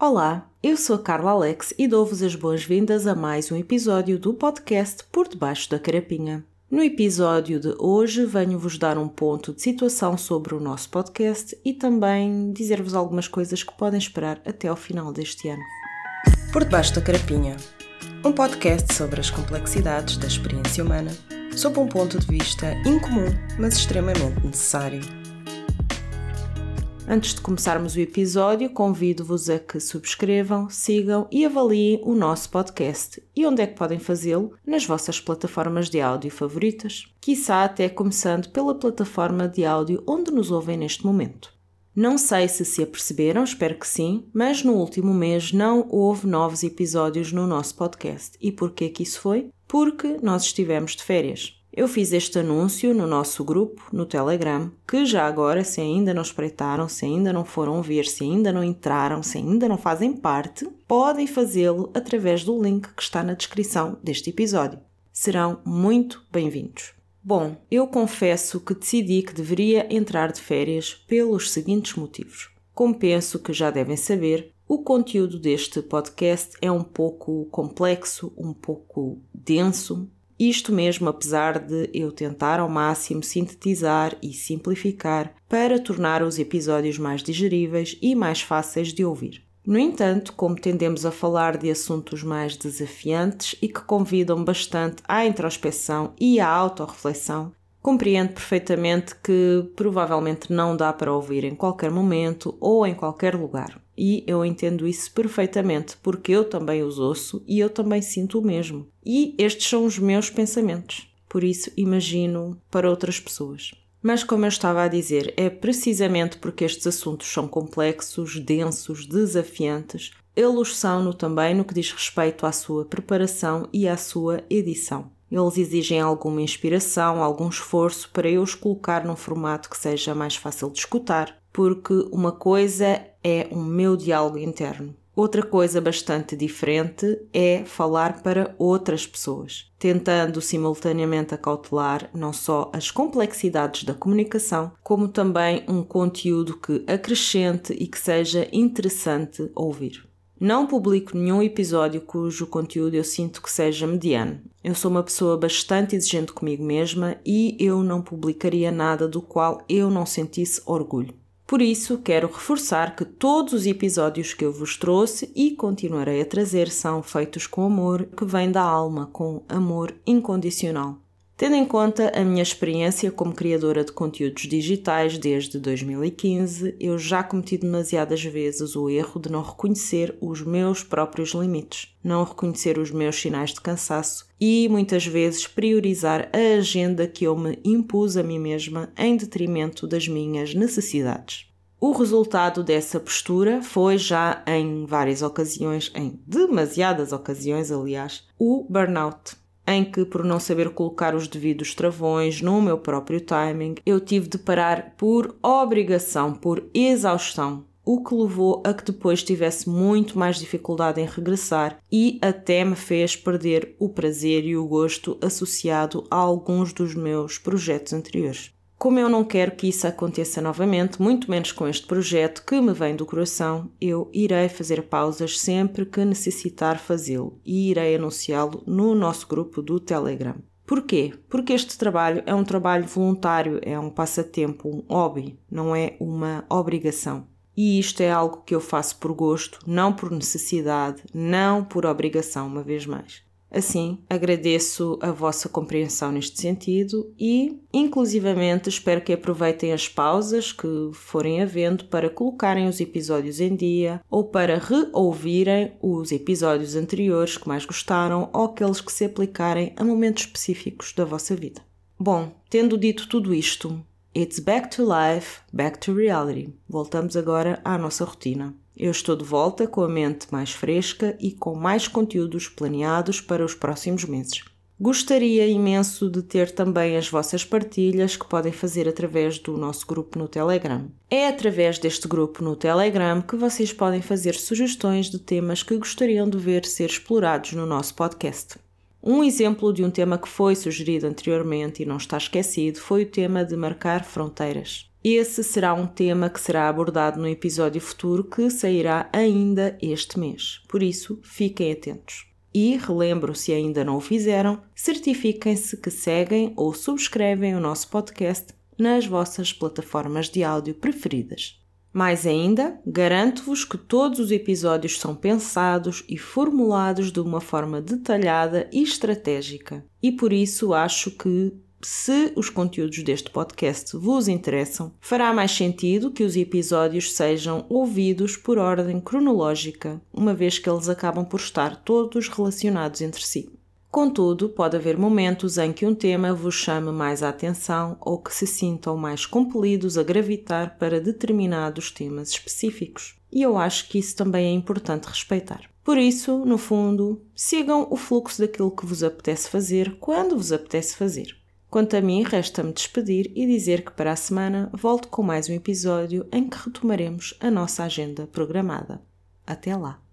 Olá, eu sou a Carla Alex e dou-vos as boas-vindas a mais um episódio do podcast Por Debaixo da Carapinha. No episódio de hoje venho-vos dar um ponto de situação sobre o nosso podcast e também dizer-vos algumas coisas que podem esperar até ao final deste ano. Por Debaixo da Carapinha um podcast sobre as complexidades da experiência humana sob um ponto de vista incomum, mas extremamente necessário. Antes de começarmos o episódio, convido-vos a que subscrevam, sigam e avaliem o nosso podcast. E onde é que podem fazê-lo? Nas vossas plataformas de áudio favoritas. Quiçá até começando pela plataforma de áudio onde nos ouvem neste momento. Não sei se se aperceberam, espero que sim, mas no último mês não houve novos episódios no nosso podcast. E porquê que isso foi? Porque nós estivemos de férias. Eu fiz este anúncio no nosso grupo, no Telegram, que já agora, se ainda não espreitaram, se ainda não foram ver, se ainda não entraram, se ainda não fazem parte, podem fazê-lo através do link que está na descrição deste episódio. Serão muito bem-vindos. Bom, eu confesso que decidi que deveria entrar de férias pelos seguintes motivos. Como penso que já devem saber, o conteúdo deste podcast é um pouco complexo, um pouco denso, isto mesmo apesar de eu tentar ao máximo sintetizar e simplificar para tornar os episódios mais digeríveis e mais fáceis de ouvir. No entanto, como tendemos a falar de assuntos mais desafiantes e que convidam bastante à introspeção e à autorreflexão, compreendo perfeitamente que provavelmente não dá para ouvir em qualquer momento ou em qualquer lugar. E eu entendo isso perfeitamente, porque eu também os ouço e eu também sinto o mesmo. E estes são os meus pensamentos. Por isso, imagino para outras pessoas. Mas, como eu estava a dizer, é precisamente porque estes assuntos são complexos, densos, desafiantes, eles são-no também no que diz respeito à sua preparação e à sua edição. Eles exigem alguma inspiração, algum esforço para eu os colocar num formato que seja mais fácil de escutar, porque uma coisa é o meu diálogo interno. Outra coisa bastante diferente é falar para outras pessoas, tentando simultaneamente acautelar não só as complexidades da comunicação, como também um conteúdo que acrescente e que seja interessante ouvir. Não publico nenhum episódio cujo conteúdo eu sinto que seja mediano. Eu sou uma pessoa bastante exigente comigo mesma e eu não publicaria nada do qual eu não sentisse orgulho. Por isso, quero reforçar que todos os episódios que eu vos trouxe e continuarei a trazer são feitos com amor, que vem da alma, com amor incondicional. Tendo em conta a minha experiência como criadora de conteúdos digitais desde 2015, eu já cometi demasiadas vezes o erro de não reconhecer os meus próprios limites, não reconhecer os meus sinais de cansaço e muitas vezes priorizar a agenda que eu me impus a mim mesma em detrimento das minhas necessidades. O resultado dessa postura foi já em várias ocasiões, em demasiadas ocasiões, aliás, o burnout em que, por não saber colocar os devidos travões no meu próprio timing, eu tive de parar por obrigação, por exaustão, o que levou a que depois tivesse muito mais dificuldade em regressar e até me fez perder o prazer e o gosto associado a alguns dos meus projetos anteriores. Como eu não quero que isso aconteça novamente, muito menos com este projeto que me vem do coração, eu irei fazer pausas sempre que necessitar fazê-lo e irei anunciá-lo no nosso grupo do Telegram. Porquê? Porque este trabalho é um trabalho voluntário, é um passatempo, um hobby, não é uma obrigação. E isto é algo que eu faço por gosto, não por necessidade, não por obrigação, uma vez mais. Assim, agradeço a vossa compreensão neste sentido e, inclusivamente, espero que aproveitem as pausas que forem havendo para colocarem os episódios em dia ou para reouvirem os episódios anteriores que mais gostaram ou aqueles que se aplicarem a momentos específicos da vossa vida. Bom, tendo dito tudo isto, it's back to life, back to reality. Voltamos agora à nossa rotina. Eu estou de volta com a mente mais fresca e com mais conteúdos planeados para os próximos meses. Gostaria imenso de ter também as vossas partilhas que podem fazer através do nosso grupo no Telegram. É através deste grupo no Telegram que vocês podem fazer sugestões de temas que gostariam de ver ser explorados no nosso podcast. Um exemplo de um tema que foi sugerido anteriormente e não está esquecido foi o tema de marcar fronteiras. Esse será um tema que será abordado no episódio futuro que sairá ainda este mês. Por isso, fiquem atentos. E relembro, se ainda não o fizeram, certifiquem-se que seguem ou subscrevem o nosso podcast nas vossas plataformas de áudio preferidas. Mais ainda, garanto-vos que todos os episódios são pensados e formulados de uma forma detalhada e estratégica, e por isso acho que, se os conteúdos deste podcast vos interessam, fará mais sentido que os episódios sejam ouvidos por ordem cronológica, uma vez que eles acabam por estar todos relacionados entre si. Contudo, pode haver momentos em que um tema vos chame mais a atenção ou que se sintam mais compelidos a gravitar para determinados temas específicos. E eu acho que isso também é importante respeitar. Por isso, no fundo, sigam o fluxo daquilo que vos apetece fazer quando vos apetece fazer. Quanto a mim, resta-me despedir e dizer que para a semana volto com mais um episódio em que retomaremos a nossa agenda programada. Até lá!